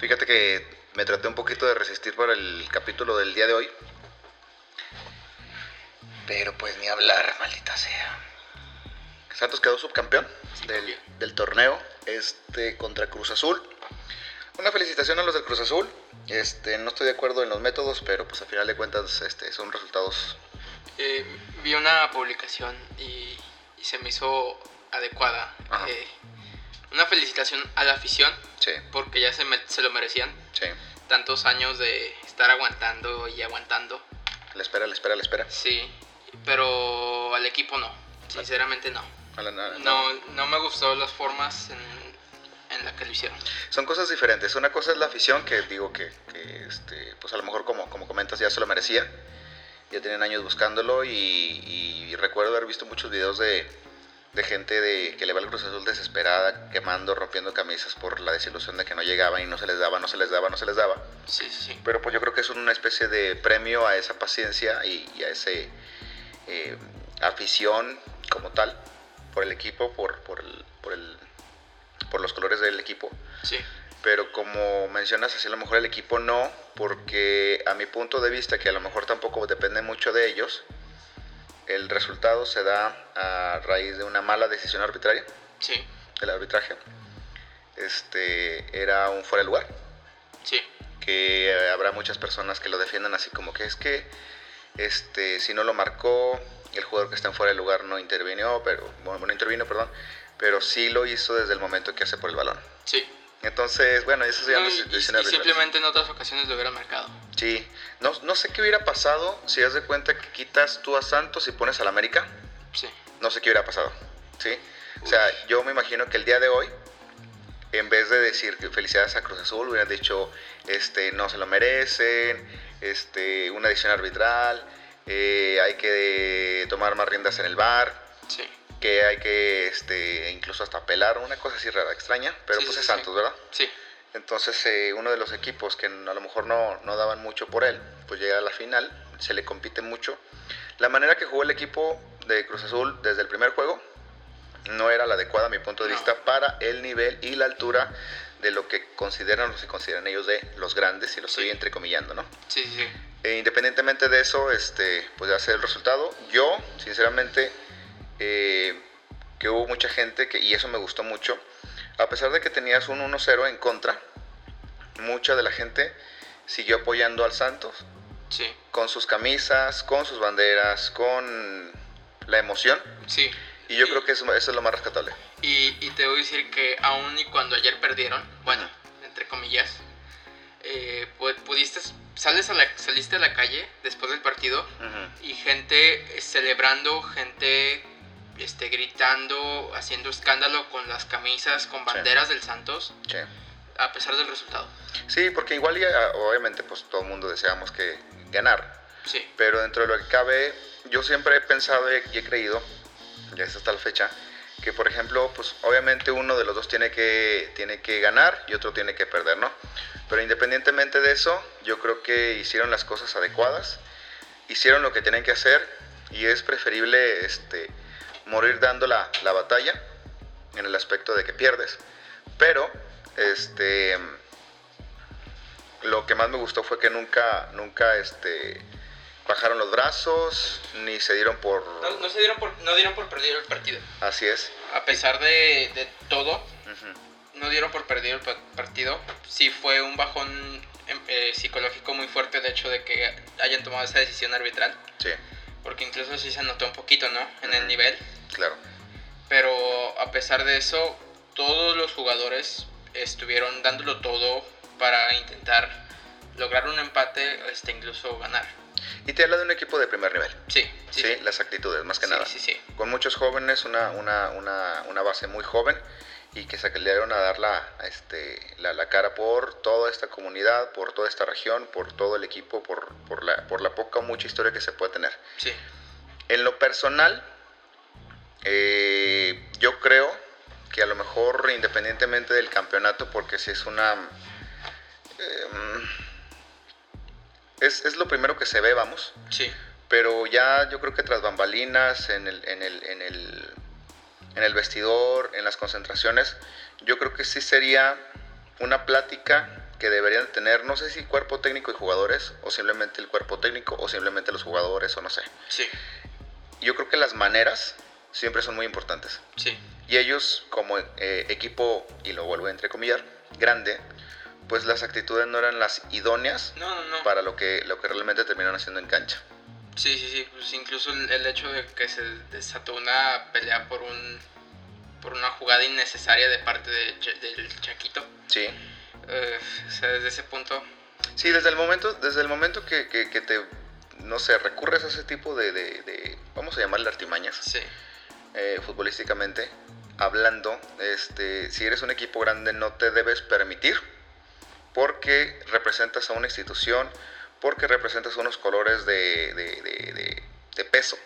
Fíjate que me traté un poquito de resistir para el capítulo del día de hoy. Pero pues ni hablar, maldita sea. Santos quedó subcampeón del, del torneo este contra Cruz Azul. Una felicitación a los del Cruz Azul. Este, no estoy de acuerdo en los métodos, pero pues al final de cuentas este, son resultados. Eh, vi una publicación y, y se me hizo adecuada. Ajá. Eh, una felicitación a la afición Sí, porque ya se, me- se lo merecían. sí. Tantos años de estar aguantando y aguantando. La espera, la espera, la espera. Sí, pero al equipo no. Sinceramente no. La- na- No, no me gustó las formas en, en la que lo hicieron. Son cosas diferentes. Una cosa es la afición, que digo que, que, este, pues a lo mejor como, como comentas ya se lo merecía. Ya tienen años buscándolo y, y recuerdo haber visto muchos videos de, de gente de, que le va al Cruz Azul desesperada, quemando, rompiendo camisas por la desilusión de que no llegaban y no se les daba, no se les daba, no se les daba. Sí, sí. Pero pues yo creo que es una especie de premio a esa paciencia y, y a ese eh, afición como tal por el equipo, por, por, el, por, el, por los colores del equipo. Sí, Pero como mencionas, así a lo mejor el equipo no, porque a mi punto de vista, que a lo mejor tampoco depende mucho de ellos, el resultado se da a raíz de una mala decisión arbitraria, sí, del arbitraje. Este era un fuera de lugar sí. que habrá muchas personas que lo defiendan así como que es que este si no lo marcó el jugador que está en fuera de lugar no intervino pero bueno no intervino perdón pero sí lo hizo desde el momento que hace por el balón Sí. Entonces bueno eso se llama No, y, y simplemente en otras ocasiones lo hubiera marcado. sí no, no sé qué hubiera pasado si das de cuenta que quitas tú a Santos y pones al América Sí. no sé qué hubiera pasado sí o sea yo me imagino que el día de hoy en vez de decir que felicidades a Cruz Azul, hubieran dicho, este, no se lo merecen, este, una decisión arbitral, eh, hay que tomar más riendas en el bar, Sí. Que hay que, este, incluso hasta apelar, una cosa así rara, extraña, pero Sí, pues sí, es sí. Santos, ¿verdad? Sí. Entonces eh, uno de los equipos que a lo mejor no, no daban mucho por él, pues llega a la final, se le compite mucho. La manera que jugó el equipo de Cruz Azul desde el primer juego no era la adecuada a mi punto de No. vista para el nivel y la altura de lo que consideran o se consideran ellos de los grandes, y lo estoy Sí. entrecomillando, ¿no? Sí, sí, sí. E independientemente de eso, este, pues ya sé el resultado. Yo, sinceramente, eh, que hubo mucha gente, que, y eso me gustó mucho, a pesar de que tenías un 1-0 en contra, mucha de la gente siguió apoyando al Santos Sí. con sus camisas, con sus banderas, con la emoción. Sí. Y yo Y- creo que eso, eso es lo más rescatable. Y, y te voy a decir que aún y cuando ayer perdieron, bueno, entre comillas, eh, pu- pudiste, sales a la, saliste a la calle después del partido y gente celebrando, gente este, gritando, haciendo escándalo con las camisas, con Sí. banderas del Santos, Sí. a pesar del resultado. Sí, porque igual, ah, obviamente, pues todo el mundo deseamos que ganar. Sí, Pero dentro de lo que cabe, yo siempre he pensado y he, y he creído, ya es hasta la fecha, que por ejemplo, pues obviamente uno de los dos tiene que, tiene que ganar y otro tiene que perder, ¿no? Pero independientemente de eso, yo creo que hicieron las cosas adecuadas, hicieron lo que tienen que hacer y es preferible este, morir dando la, la batalla en el aspecto de que pierdes. Pero, este, lo que más me gustó fue que nunca, nunca, este, bajaron los brazos, ni se dieron por... no, no se dieron por, no dieron por perder el partido. Así es. A pesar de, de todo, no dieron por perdido el pa- partido. Sí fue un bajón em, eh, psicológico muy fuerte, de hecho, de que hayan tomado esa decisión arbitral. Sí, Porque incluso sí se notó un poquito, ¿no? En el nivel. Claro. Pero a pesar de eso, todos los jugadores estuvieron dándolo todo para intentar lograr un empate, este, incluso ganar. Y te habla de un equipo de primer nivel. Sí, Sí, sí, sí. las actitudes, más que Sí, nada. sí, sí. Con muchos jóvenes, una, una, una, una base muy joven y que se dieron a dar la, este, la, la cara por toda esta comunidad, por toda esta región, por todo el equipo, por, por, la, por la poca o mucha historia que se puede tener. Sí, En lo personal, eh, yo creo que a lo mejor independientemente del campeonato, porque si es una... eh, es, es lo primero que se ve, vamos. sí, Pero ya yo creo que tras bambalinas, en el, en el, en el, en el vestidor, en las concentraciones, yo creo que sí sería una plática que deberían tener, no sé si cuerpo técnico y jugadores, o simplemente el cuerpo técnico, o simplemente los jugadores, o no sé. Sí. Yo creo que las maneras siempre son muy importantes. Sí. Y ellos, como eh, equipo, y lo vuelvo a entrecomillar, grande, pues las actitudes no eran las idóneas No, no, no. para lo que, lo que realmente terminaron haciendo en cancha. Sí, sí, sí. Pues incluso el, el hecho de que se desató una pelea por un por una jugada innecesaria de parte de Ch- del Chaquito. Sí. Eh, o sea, desde ese punto. Sí, desde el momento, desde el momento que, que- que te, no sé, recurres a ese tipo de, de- de- vamos a llamarle artimañas, Sí. Eh, futbolísticamente, hablando, este, si eres un equipo grande no te debes permitir, porque representas a una institución, porque representas unos colores de, de peso.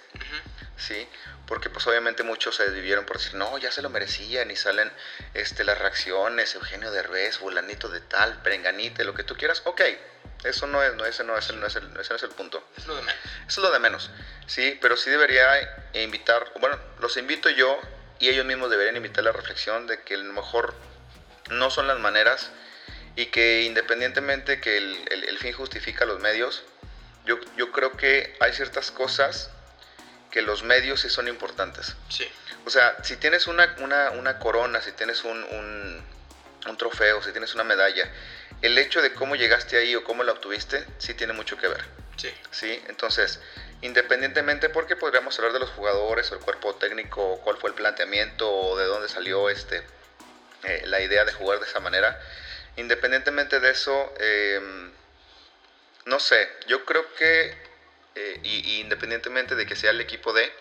¿sí? Porque pues obviamente muchos se desvivieron por decir, no, ya se lo merecían y salen este, las reacciones, Eugenio Derbez, fulanito de tal, prenganite, lo que tú quieras, ok, eso no es, no, ese no es el, no es el, ese no es el punto. Es lo de menos. Eso es lo de menos, sí, pero sí debería invitar, bueno, los invito yo y ellos mismos deberían invitar la reflexión de que a lo mejor no son las maneras y que independientemente que el, el- el fin justifica los medios, yo, yo creo que hay ciertas cosas que los medios sí son importantes. Sí. O sea, si tienes una, una, una corona, si tienes un, un, un trofeo, si tienes una medalla, el hecho de cómo llegaste ahí o cómo la obtuviste, sí tiene mucho que ver. Sí. ¿sí? Entonces, independientemente, porque podríamos hablar de los jugadores o el cuerpo técnico, cuál fue el planteamiento o de dónde salió este, eh, la idea de jugar de esa manera, independientemente de eso, eh, no sé, yo creo que, eh, y, y independientemente de que sea el equipo de,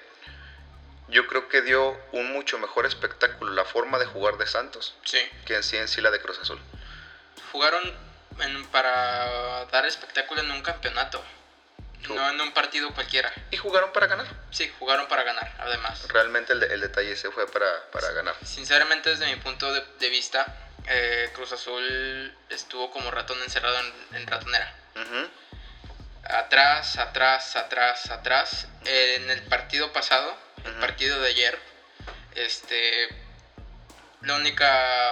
yo creo que dio un mucho mejor espectáculo la forma de jugar de Santos Sí. que en sí en sí la de Cruz Azul. Jugaron en- para dar espectáculo en un campeonato. No en un partido cualquiera. Y jugaron para ganar. Sí, jugaron para ganar, además. Realmente el, de- el detalle se fue para, para ganar. Sinceramente, desde mi punto de, de vista, eh, Cruz Azul estuvo como ratón encerrado en, en ratonera. Atrás, atrás, atrás, atrás. En el partido pasado, el partido de ayer, este, la única,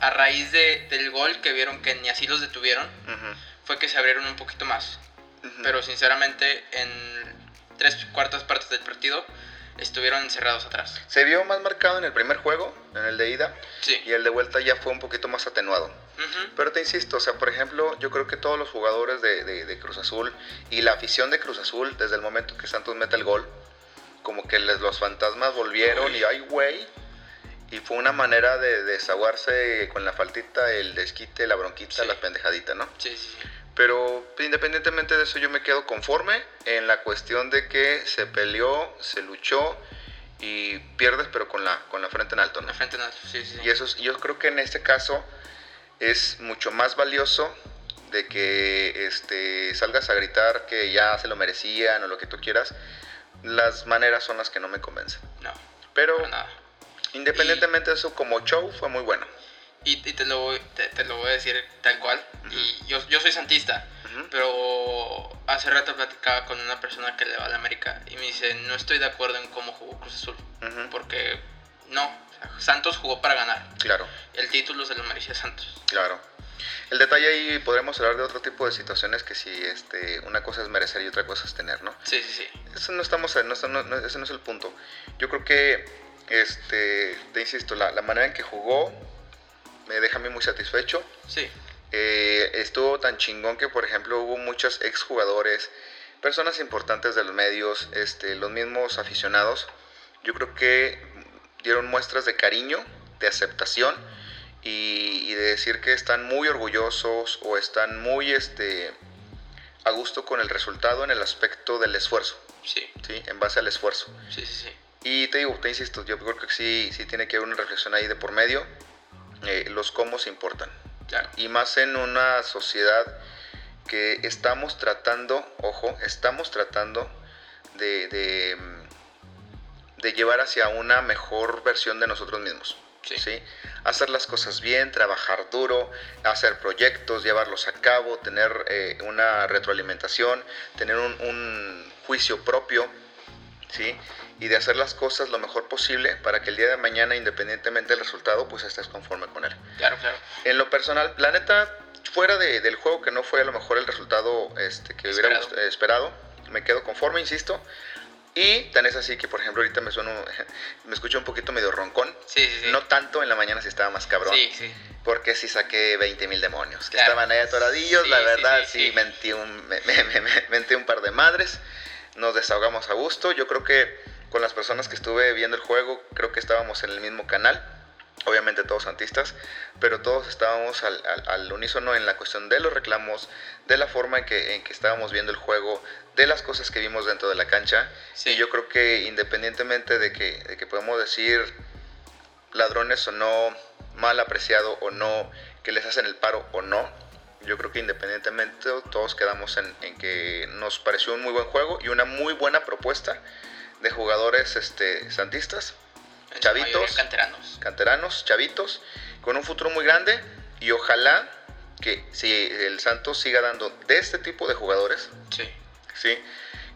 a raíz de, del gol que vieron que ni así los detuvieron, fue que se abrieron un poquito más. Pero sinceramente, en tres cuartas partes del partido, estuvieron encerrados atrás. Se vio más marcado en el primer juego, en el de ida, Sí. y el de vuelta ya fue un poquito más atenuado. Pero te insisto, o sea, por ejemplo, yo creo que todos los jugadores de, de- de Cruz Azul y la afición de Cruz Azul, desde el momento que Santos mete el gol, como que les, los fantasmas volvieron y ¡ay, güey! Y fue una manera de desaguarse con la faltita, el desquite, la bronquita, Sí. la pendejadita, ¿no? Sí, sí, sí. Pero independientemente de eso, yo me quedo conforme en la cuestión de que se peleó, se luchó y pierdes, pero con la, con la frente en alto, ¿no? La frente en alto, sí, sí. sí. Y eso es- yo creo que en este caso es mucho más valioso de que este, salgas a gritar que ya se lo merecían o lo que tú quieras. Las maneras son las que no me convencen. No, Pero nada. independientemente de eso, como show fue muy bueno. Y, y te, lo, voy- te, te lo voy a decir tal cual. Y yo, yo soy santista, Ujú. pero hace rato platicaba con una persona que le va a la América y me dice, no estoy de acuerdo en cómo jugó Cruz Azul. Porque no, Santos jugó para ganar. Claro, El título se lo merecía Santos. claro. El detalle ahí podremos hablar de otro tipo de situaciones que si este, una cosa es merecer y otra cosa es tener, ¿no? Sí, sí, sí. Eso no estamos, no, no- ese no es el punto. Yo creo que, este, te insisto, la, la manera en que jugó me deja a mí muy satisfecho. Sí, Eh, estuvo tan chingón que, por ejemplo, hubo muchos exjugadores, personas importantes de los medios, este, los mismos aficionados. Yo creo que dieron muestras de cariño, de aceptación y, y de decir que están muy orgullosos o están muy este, a gusto con el resultado en el aspecto del esfuerzo. sí, ¿sí? En base al esfuerzo. sí, sí, sí. Y te digo, te insisto, yo creo que sí, sí tiene que haber una reflexión ahí de por medio. Eh, los cómo se importan. Claro. Y más en una sociedad que estamos tratando, ojo, estamos tratando de, de, de llevar hacia una mejor versión de nosotros mismos. Sí. ¿sí? Hacer las cosas bien, trabajar duro, hacer proyectos, llevarlos a cabo, tener eh, una retroalimentación, tener un, un juicio propio, ¿sí? y de hacer las cosas lo mejor posible para que el día de mañana, independientemente del resultado, pues estés conforme con él. Claro, claro. En lo personal, la neta, fuera de, del juego que no fue a lo mejor el resultado este, que hubiéramos Esperado. esperado, me quedo conforme, insisto. Y tan es así que, por ejemplo, ahorita me sueno, me escucho un poquito medio roncón. Sí, sí, sí. No tanto en la mañana si estaba más cabrón. Sí, sí. Porque sí saqué 20 mil demonios. Que Claro. estaban ahí atoradillos. Sí, la verdad, sí. Mentí, un, me, me- me- me- mentí un par de madres. Nos desahogamos a gusto. Yo creo que con las personas que estuve viendo el juego, creo que estábamos en el mismo canal. Obviamente todos santistas, pero todos estábamos al, al- al unísono en la cuestión de los reclamos, de la forma en que, en que estábamos viendo el juego, de las cosas que vimos dentro de la cancha. Sí. Y yo creo que independientemente de que, de que podemos decir ladrones o no, mal apreciado o no, que les hacen el paro o no, yo creo que independientemente todos quedamos en, en que nos pareció un muy buen juego y una muy buena propuesta de jugadores este, santistas, chavitos. Canteranos. canteranos, chavitos, con un futuro muy grande y ojalá que si el Santos siga dando de este tipo de jugadores, Sí. ¿sí?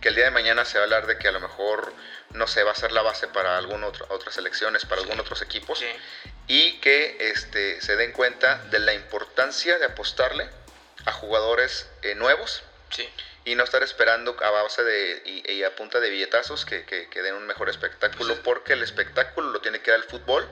Que el día de mañana se va a hablar de que a lo mejor no se va a ser la base para alguna otra, otras selecciones, para Sí. algunos otros equipos, Sí. y que este, se den cuenta de la importancia de apostarle a jugadores eh, nuevos Sí. Y no estar esperando a base de y, y a punta de billetazos que, que- que den un mejor espectáculo, es- porque el espectáculo lo tiene que dar el fútbol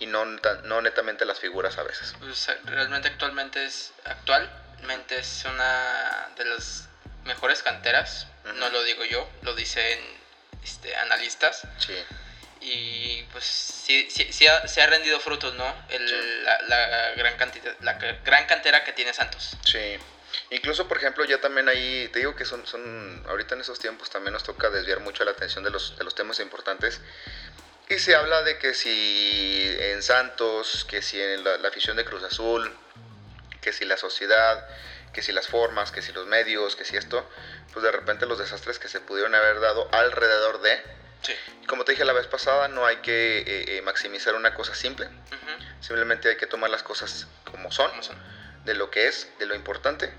y no, no netamente las figuras a veces. Pues, realmente actualmente es actualmente es una de las mejores canteras no lo digo yo lo dicen este analistas Sí, y pues sí, sí, sí ha, sí ha rendido frutos no El- Sí. la, la gran cantidad la gran cantera que tiene Santos sí. Incluso, por ejemplo, ya también ahí, te digo que son, son, ahorita en esos tiempos también nos toca desviar mucho la atención de los, de los temas importantes. Y se habla de que si en Santos, que si en la, la afición de Cruz Azul, que si la sociedad, que si las formas, que si los medios, que si esto, pues de repente los desastres que se pudieron haber dado alrededor de. sí Como te dije la vez pasada, no hay que eh, eh, maximizar una cosa simple, simplemente hay que tomar las cosas como son, ¿Cómo son? De lo que es, de lo importante.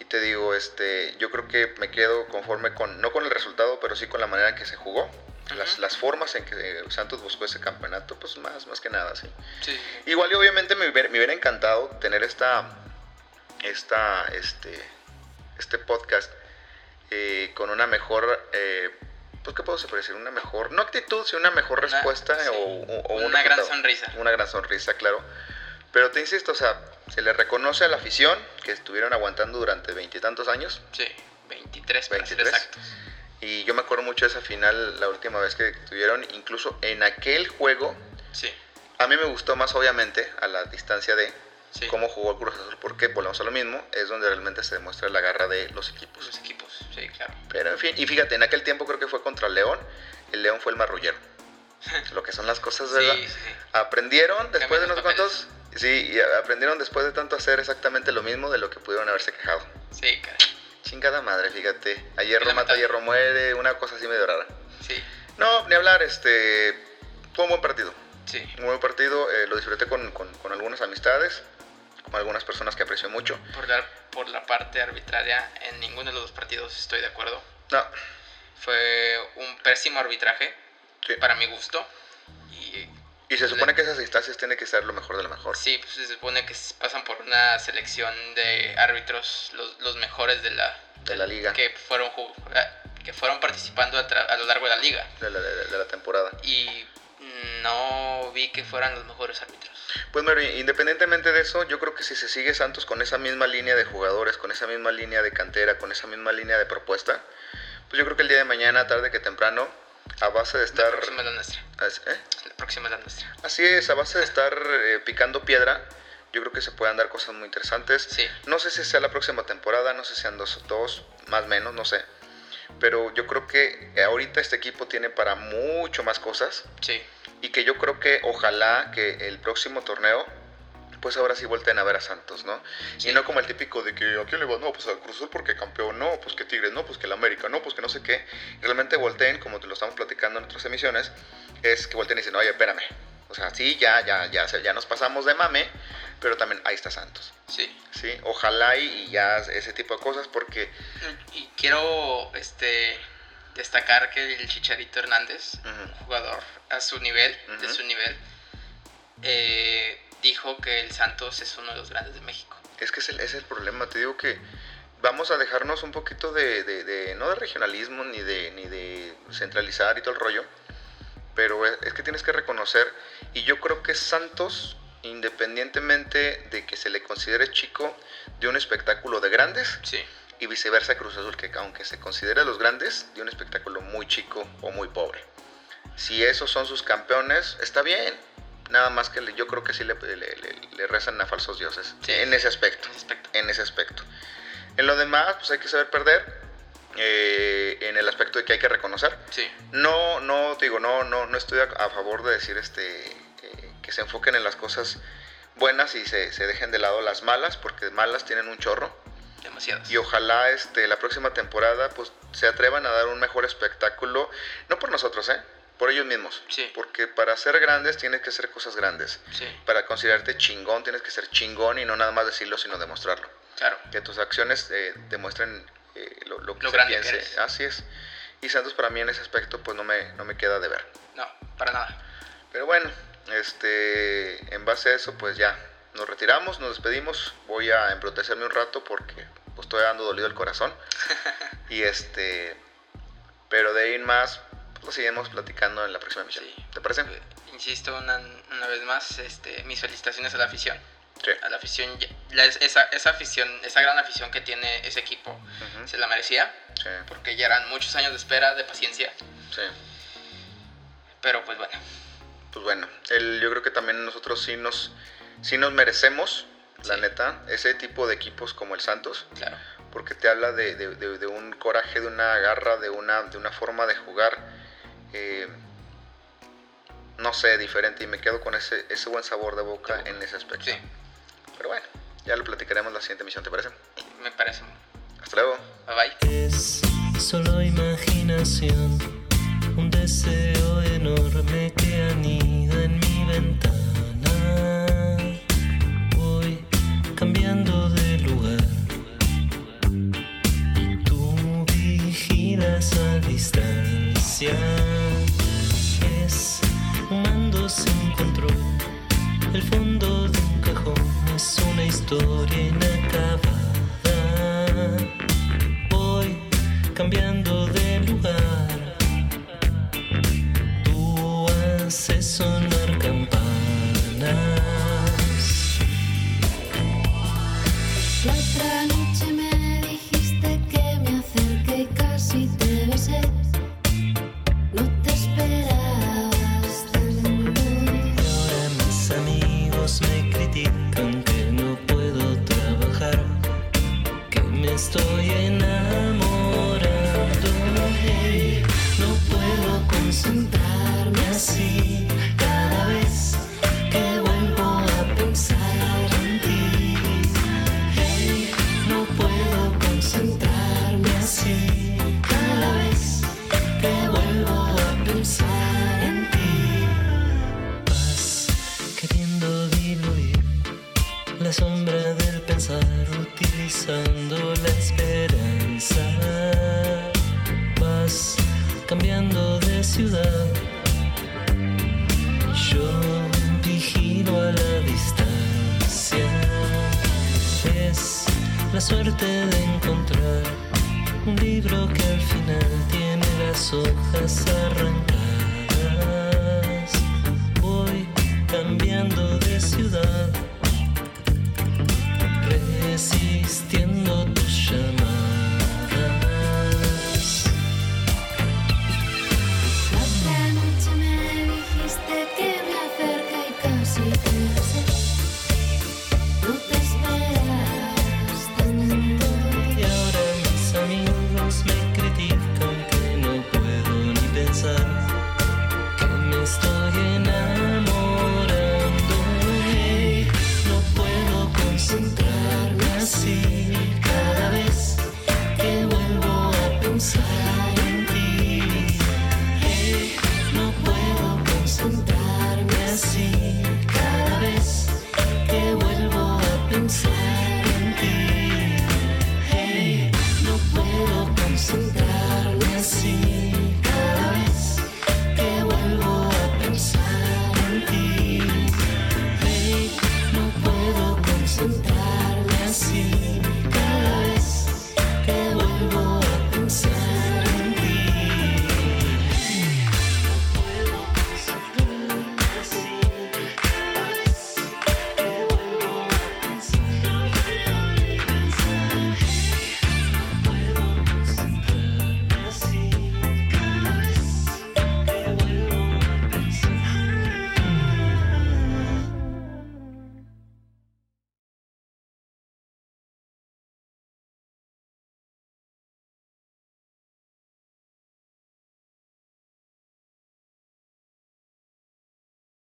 Y te digo, este, yo creo que me quedo conforme con, no con el resultado, pero sí con la manera en que se jugó. Las, las formas en que Santos buscó ese campeonato, pues más, más que nada, sí. sí. Igual y obviamente me hubiera, me hubiera encantado tener esta, esta, este, este podcast eh, con una mejor, eh, pues qué puedo decir, una mejor, no actitud, sino una mejor Una- respuesta sí. o, o- o un una gran resultado. sonrisa Una gran sonrisa, claro. Pero te insisto, o sea, se le reconoce a la afición que estuvieron aguantando durante veintitantos años. sí 23 para ser 23. exactos Y yo me acuerdo mucho de esa final la última vez que tuvieron, incluso en aquel juego. sí A mí me gustó más, obviamente, a la distancia de sí cómo jugó el Cruz Azul, porque volvemos a lo mismo, es donde realmente se demuestra la garra de los equipos. los equipos sí claro Pero en fin, y fíjate, en aquel tiempo creo que fue contra el León, el León fue el marrullero. Lo que son las cosas, ¿verdad? sí, sí. Aprendieron después de Cambian unos los cuantos, sí, y aprendieron después de tanto hacer exactamente lo mismo de lo que pudieron haberse quejado. sí caray. Chingada madre, fíjate. A hierro mata, hierro muere, una cosa así medio rara. sí No, ni hablar, este. Fue un buen partido. sí Un buen partido, eh, lo disfruté con, con- con algunas amistades, con algunas personas que aprecio mucho. por la, por la parte arbitraria en ninguno de los dos partidos estoy de acuerdo No, fue un pésimo arbitraje sí. para mi gusto y se supone que esas instancias tienen que ser lo mejor de lo mejor. sí pues se supone que pasan por una selección de árbitros los, los mejores de la De la liga. que fueron ah, que fueron participando a, lo largo de la liga De la, de la- de la temporada. y no vi que fueran los mejores árbitros Pues Mary, independientemente de eso, yo creo que si se sigue Santos con esa misma línea de jugadores, con esa misma línea de cantera, con esa misma línea de propuesta, pues yo creo que el día de mañana, tarde que temprano, a base de la estar... próxima es la nuestra ¿eh? la próxima es la nuestra Así es, a base de estar eh, picando piedra, yo creo que se pueden dar cosas muy interesantes. sí No sé si sea la próxima temporada, no sé si sean dos, dos, más o menos, no sé. Pero yo creo que ahorita este equipo tiene para mucho más cosas sí y que yo creo que ojalá que el próximo torneo pues ahora sí volteen a ver a Santos, ¿no? Sí. Y no como el típico de que a quién le va, no, pues al Cruz Azul porque campeón, no, pues que Tigres, no, pues que el América, no, pues que no sé qué. Realmente volteen, como te lo estamos platicando en otras emisiones, es que volteen y dicen, oye, espérame. O sea, sí, ya, ya, ya, ya nos pasamos de mame, pero también ahí está Santos, sí ¿sí? Ojalá y, y ya ese tipo de cosas porque, y quiero este destacar que el Chicharito Hernández, jugador a su nivel, de su nivel, eh, dijo que el Santos es uno de los grandes de México. Es que ese es el problema, te digo que vamos a dejarnos un poquito de, no de regionalismo ni de, ni de centralizar y todo el rollo, pero es, que tienes que reconocer, y yo creo que Santos, independientemente de que se le considere chico de un espectáculo de grandes, y viceversa Cruz Azul, que aunque se considere los grandes, de un espectáculo muy chico o muy pobre. Si esos son sus campeones, está bien. Nada más que yo creo que sí le, le, rezan a falsos dioses. en ese aspecto. En ese aspecto. En lo demás, pues hay que saber perder. Eh, en el aspecto de que hay que reconocer. Sí. No, no, digo, no, no, no estoy a, favor de decir este eh, que se enfoquen en las cosas buenas y se, se, dejen de lado las malas, porque malas tienen un chorro. Demasiadas. Y ojalá este, la próxima temporada pues se atrevan a dar un mejor espectáculo, no por nosotros, ¿eh? Por ellos mismos. Sí. Porque para ser grandes tienes que hacer cosas grandes. Sí. Para considerarte chingón tienes que ser chingón y no nada más decirlo, sino demostrarlo. Claro. Que tus acciones eh, demuestren eh, lo, que lo se piense. Así es. Y Santos para mí en ese aspecto pues no me, no me queda de ver. No, para nada. Pero bueno, este, en base a eso pues ya nos retiramos, nos despedimos. Voy a embrutecerme un rato porque pues estoy dando dolido el corazón. y este, pero de ahí en más lo seguimos platicando en la próxima emisión. ¿Te parece? Eh, insisto una, una, vez más, este, mis felicitaciones a la afición. Sí. A la afición, esa, esa, afición, esa gran afición que tiene ese equipo, se la merecía. Sí. Porque ya eran muchos años de espera, de paciencia. Sí. Pero pues bueno. Pues bueno, el, yo creo que también nosotros sí nos, sí nos merecemos, la neta, ese tipo de equipos como el Santos. Claro. Porque te habla de, de, de, un coraje, de una garra, de una, de una forma de jugar. Eh, no sé, diferente y me quedo con ese, ese buen sabor de boca en ese aspecto. Sí. Pero bueno, ya lo platicaremos la siguiente emisión, ¿te parece? Me parece. Hasta luego. Bye bye. Es solo imaginación, un deseo enorme que anida la suerte de encontrar un libro que al final tiene las hojas arrancadas. Voy cambiando de ciudad, resistiendo